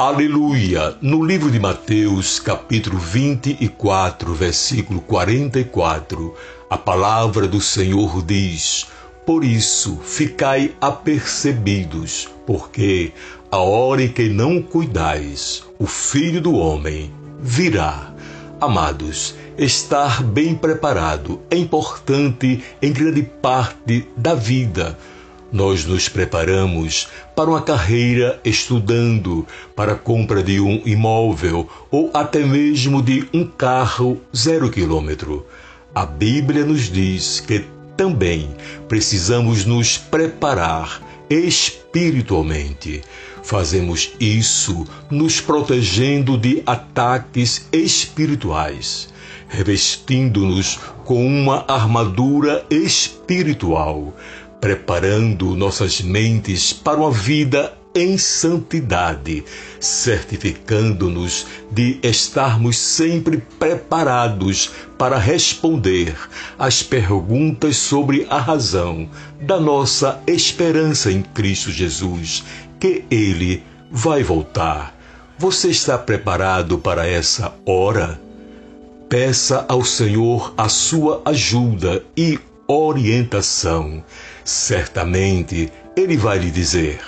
Aleluia! No livro de Mateus, capítulo 24, versículo 44, a palavra do Senhor diz: Por isso, ficai apercebidos, porque a hora em que não cuidais, o Filho do Homem virá. Amados, estar bem preparado é importante em grande parte da vida nós nos preparamos para uma carreira estudando, para a compra de um imóvel ou até mesmo de um carro zero quilômetro. A Bíblia nos diz que também precisamos nos preparar espiritualmente. Fazemos isso nos protegendo de ataques espirituais, revestindo-nos com uma armadura espiritual preparando nossas mentes para uma vida em santidade, certificando-nos de estarmos sempre preparados para responder às perguntas sobre a razão da nossa esperança em Cristo Jesus, que Ele vai voltar. Você está preparado para essa hora? Peça ao Senhor a sua ajuda e orientação. Certamente ele vai lhe dizer: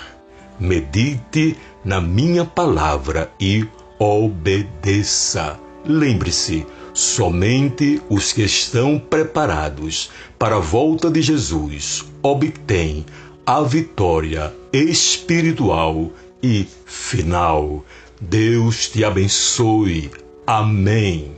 medite na minha palavra e obedeça. Lembre-se, somente os que estão preparados para a volta de Jesus obtêm a vitória espiritual e final. Deus te abençoe. Amém.